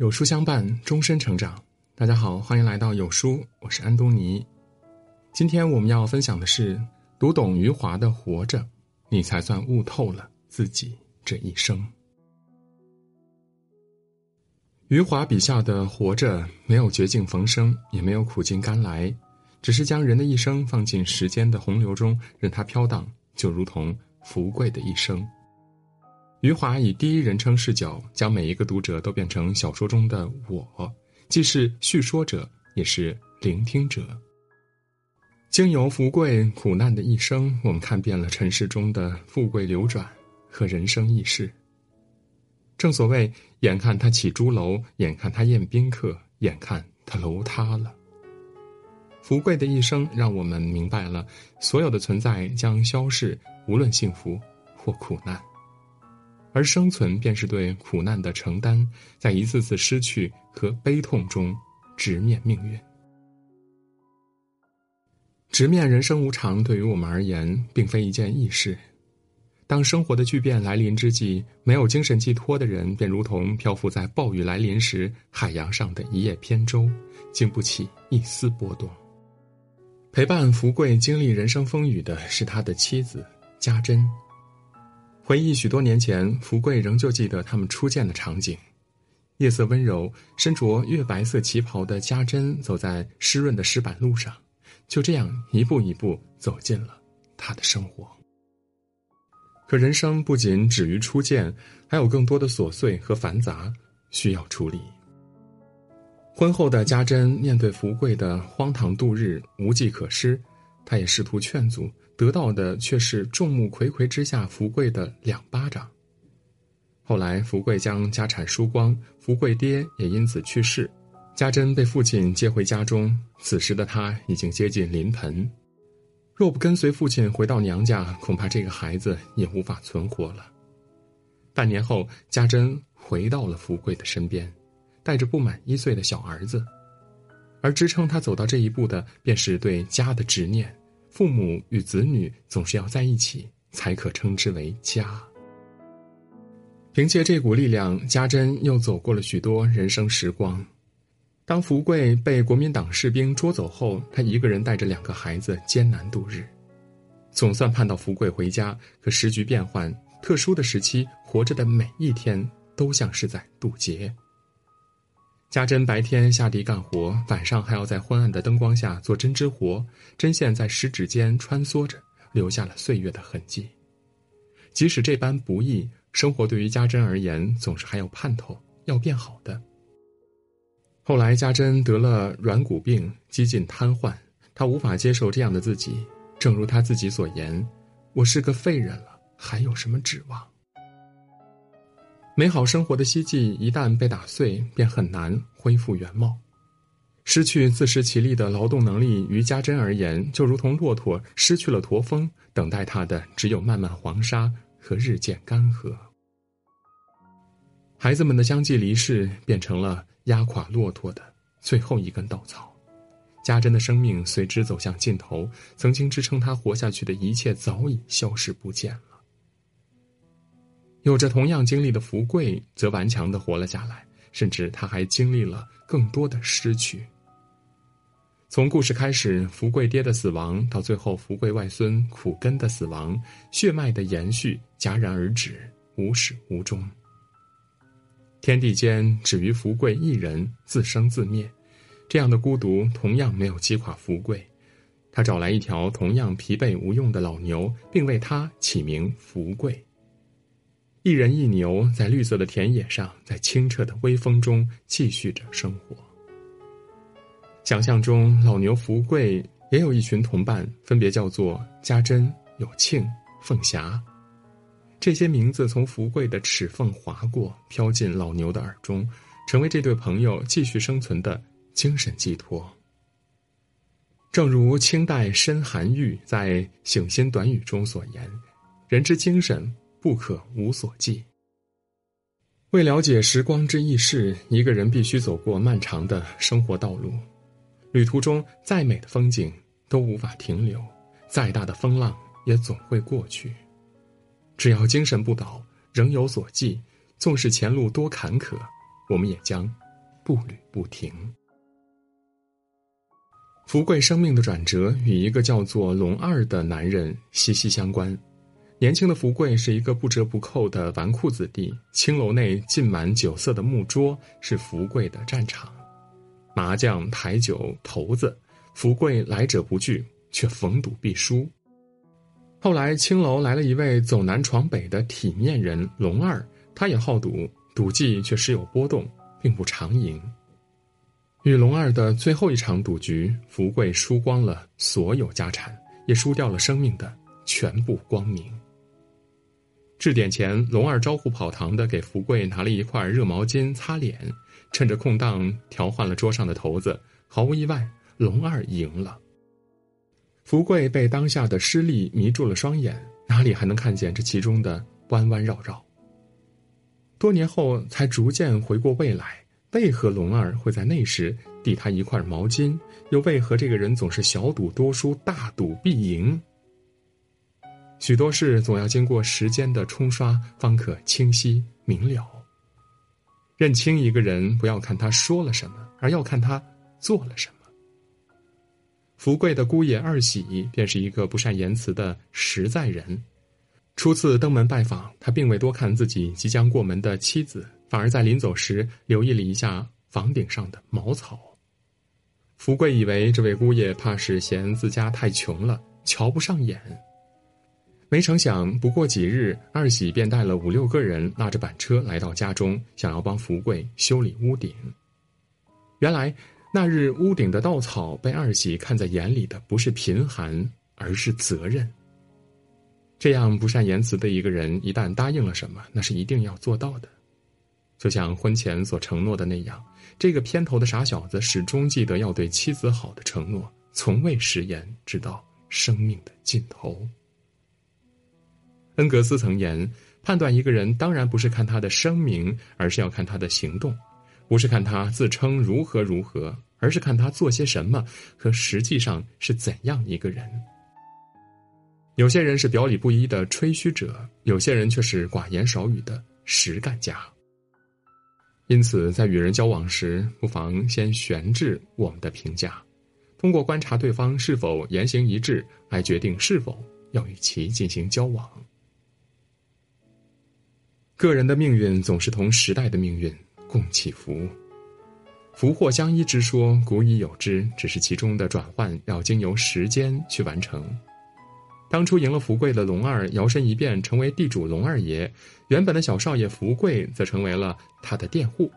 有书相伴，终身成长。大家好，欢迎来到有书，我是安东尼。今天我们要分享的是：读懂余华的《活着》，你才算悟透了自己这一生。余华笔下的《活着》，没有绝境逢生，也没有苦尽甘来，只是将人的一生放进时间的洪流中，任它飘荡，就如同福贵的一生。余华以第一人称视角，将每一个读者都变成小说中的我，既是叙说者，也是聆听者。经由福贵苦难的一生，我们看遍了尘世中的富贵流转和人生易事。正所谓，眼看他起朱楼，眼看他宴宾客，眼看他楼塌了。福贵的一生，让我们明白了，所有的存在将消逝，无论幸福或苦难。而生存便是对苦难的承担，在一次次失去和悲痛中直面命运。直面人生无常，对于我们而言，并非一件易事。当生活的巨变来临之际，没有精神寄托的人，便如同漂浮在暴雨来临时海洋上的一叶扁舟，经不起一丝波动。陪伴福贵经历人生风雨的是他的妻子家珍。回忆许多年前，福贵仍旧记得他们初见的场景。夜色温柔，身着月白色旗袍的家珍走在湿润的石板路上，就这样一步一步走进了他的生活。可人生不仅止于初见，还有更多的琐碎和繁杂需要处理。婚后的家珍面对福贵的荒唐度日，无计可施，她也试图劝阻。得到的却是众目睽睽之下福贵的两巴掌。后来，福贵将家产输光，福贵爹也因此去世，家珍被父亲接回家中。此时的他已经接近临盆，若不跟随父亲回到娘家，恐怕这个孩子也无法存活了。半年后，家珍回到了福贵的身边，带着不满一岁的小儿子，而支撑他走到这一步的，便是对家的执念。父母与子女总是要在一起，才可称之为家。凭借这股力量，家珍又走过了许多人生时光。当福贵被国民党士兵捉走后，他一个人带着两个孩子艰难度日，总算盼到福贵回家。可时局变幻，特殊的时期，活着的每一天都像是在渡劫。家珍白天下地干活，晚上还要在昏暗的灯光下做针织活，针线在食指间穿梭着，留下了岁月的痕迹。即使这般不易，生活对于家珍而言总是还有盼头，要变好的。后来，家珍得了软骨病，几近瘫痪，她无法接受这样的自己，正如她自己所言：“我是个废人了，还有什么指望？”美好生活的希冀一旦被打碎，便很难恢复原貌。失去自食其力的劳动能力，于家珍而言，就如同骆驼失去了驼峰，等待它的只有漫漫黄沙和日渐干涸。孩子们的相继离世，变成了压垮骆驼的最后一根稻草。家珍的生命随之走向尽头，曾经支撑他活下去的一切，早已消失不见了。有着同样经历的福贵，则顽强的活了下来，甚至他还经历了更多的失去。从故事开始，福贵爹的死亡，到最后福贵外孙苦根的死亡，血脉的延续戛然而止，无始无终。天地间只余福贵一人，自生自灭，这样的孤独同样没有击垮福贵。他找来一条同样疲惫无用的老牛，并为他起名福贵。一人一牛在绿色的田野上，在清澈的微风中继续着生活。想象中，老牛福贵也有一群同伴，分别叫做家珍、有庆、凤霞。这些名字从福贵的齿缝划过，飘进老牛的耳中，成为这对朋友继续生存的精神寄托。正如清代申涵玉在《醒心短语》中所言：“人之精神。”不可无所寄。为了解时光之易逝，一个人必须走过漫长的生活道路。旅途中再美的风景都无法停留，再大的风浪也总会过去。只要精神不倒，仍有所寄，纵使前路多坎坷，我们也将步履不停。福贵生命的转折与一个叫做龙二的男人息息相关。年轻的福贵是一个不折不扣的纨绔子弟，青楼内浸满酒色的木桌是福贵的战场，麻将、台酒、骰子，福贵来者不拒，却逢赌必输。后来青楼来了一位走南闯北的体面人龙二，他也好赌，赌技却时有波动，并不常赢。与龙二的最后一场赌局，福贵输光了所有家产，也输掉了生命的全部光明。至点前，龙二招呼跑堂的给福贵拿了一块热毛巾擦脸，趁着空档调换了桌上的骰子。毫无意外，龙二赢了。福贵被当下的失利迷住了双眼，哪里还能看见这其中的弯弯绕绕？多年后才逐渐回过味来，为何龙二会在那时递他一块毛巾？又为何这个人总是小赌多输，大赌必赢？许多事总要经过时间的冲刷，方可清晰明了。认清一个人，不要看他说了什么，而要看他做了什么。福贵的姑爷二喜便是一个不善言辞的实在人。初次登门拜访，他并未多看自己即将过门的妻子，反而在临走时留意了一下房顶上的茅草。福贵以为这位姑爷怕是嫌自家太穷了，瞧不上眼。没成想，不过几日，二喜便带了五六个人，拉着板车来到家中，想要帮福贵修理屋顶。原来那日屋顶的稻草被二喜看在眼里的不是贫寒，而是责任。这样不善言辞的一个人，一旦答应了什么，那是一定要做到的。就像婚前所承诺的那样，这个偏头的傻小子始终记得要对妻子好的承诺，从未食言，直到生命的尽头。恩格斯曾言：“判断一个人，当然不是看他的声名，而是要看他的行动；不是看他自称如何如何，而是看他做些什么和实际上是怎样一个人。”有些人是表里不一的吹嘘者，有些人却是寡言少语的实干家。因此，在与人交往时，不妨先悬置我们的评价，通过观察对方是否言行一致，来决定是否要与其进行交往。个人的命运总是同时代的命运共起伏，福祸相依之说古已有之，只是其中的转换要经由时间去完成。当初赢了福贵的龙二摇身一变成为地主龙二爷，原本的小少爷福贵则成为了他的佃户。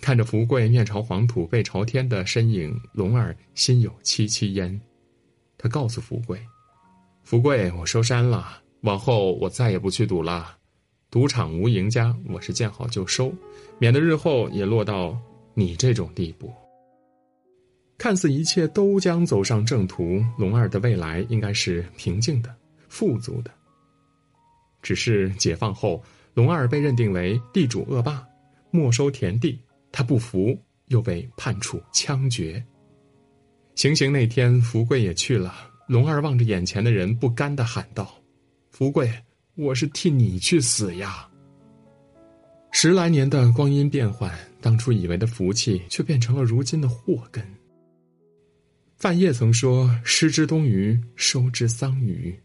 看着福贵面朝黄土背朝天的身影，龙二心有戚戚焉。他告诉福贵：“福贵，我收山了，往后我再也不去赌了。”赌场无赢家，我是见好就收，免得日后也落到你这种地步。看似一切都将走上正途，龙二的未来应该是平静的、富足的。只是解放后，龙二被认定为地主恶霸，没收田地，他不服，又被判处枪决。行刑那天，福贵也去了。龙二望着眼前的人，不甘的喊道：“福贵。”我是替你去死呀！十来年的光阴变幻，当初以为的福气，却变成了如今的祸根。范晔曾说：“失之东隅，收之桑榆。”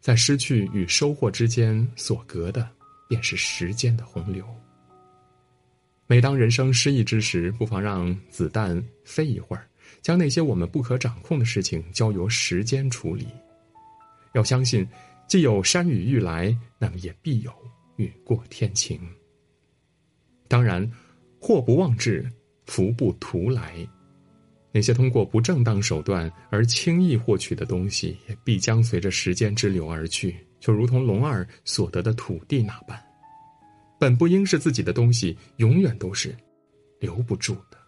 在失去与收获之间所隔的，便是时间的洪流。每当人生失意之时，不妨让子弹飞一会儿，将那些我们不可掌控的事情交由时间处理。要相信。既有山雨欲来，那么也必有雨过天晴。当然，祸不妄至，福不图来。那些通过不正当手段而轻易获取的东西，也必将随着时间之流而去。就如同龙二所得的土地那般，本不应是自己的东西，永远都是留不住的。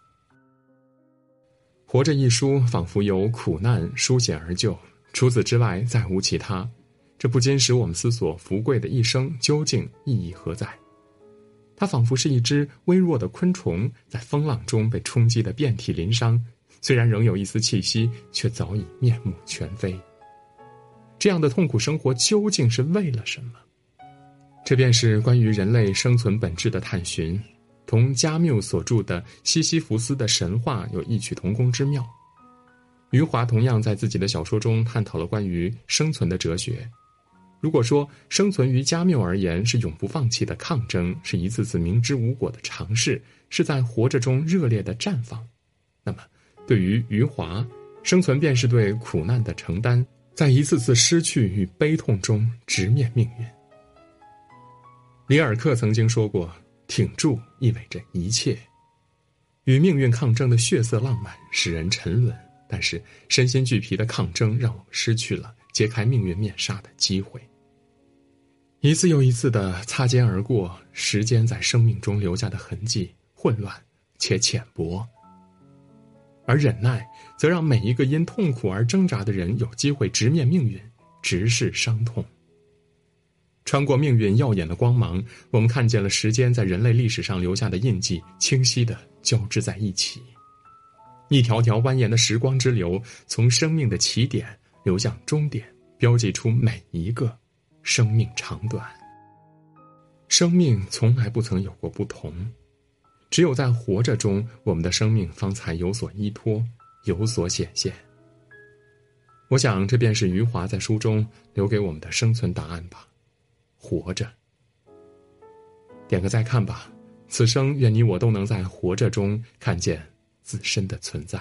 活着一书，仿佛由苦难书写而就，除此之外，再无其他。这不禁使我们思索：福贵的一生究竟意义何在？他仿佛是一只微弱的昆虫，在风浪中被冲击得遍体鳞伤，虽然仍有一丝气息，却早已面目全非。这样的痛苦生活究竟是为了什么？这便是关于人类生存本质的探寻。同加缪所著的《西西弗斯的神话》有异曲同工之妙。余华同样在自己的小说中探讨了关于生存的哲学。如果说生存于加缪而言是永不放弃的抗争，是一次次明知无果的尝试，是在活着中热烈的绽放，那么对于余华，生存便是对苦难的承担，在一次次失去与悲痛中直面命运。里尔克曾经说过：“挺住意味着一切。”与命运抗争的血色浪漫使人沉沦，但是身心俱疲的抗争让我们失去了揭开命运面纱的机会。一次又一次的擦肩而过，时间在生命中留下的痕迹混乱且浅薄，而忍耐则让每一个因痛苦而挣扎的人有机会直面命运，直视伤痛。穿过命运耀眼的光芒，我们看见了时间在人类历史上留下的印记，清晰的交织在一起。一条条蜿蜒的时光之流，从生命的起点流向终点，标记出每一个生命长短。生命从来不曾有过不同，只有在活着中，我们的生命方才有所依托，有所显现。我想，这便是余华在书中留给我们的生存答案吧。活着，点个再看吧。此生愿你我都能在活着中看见自身的存在。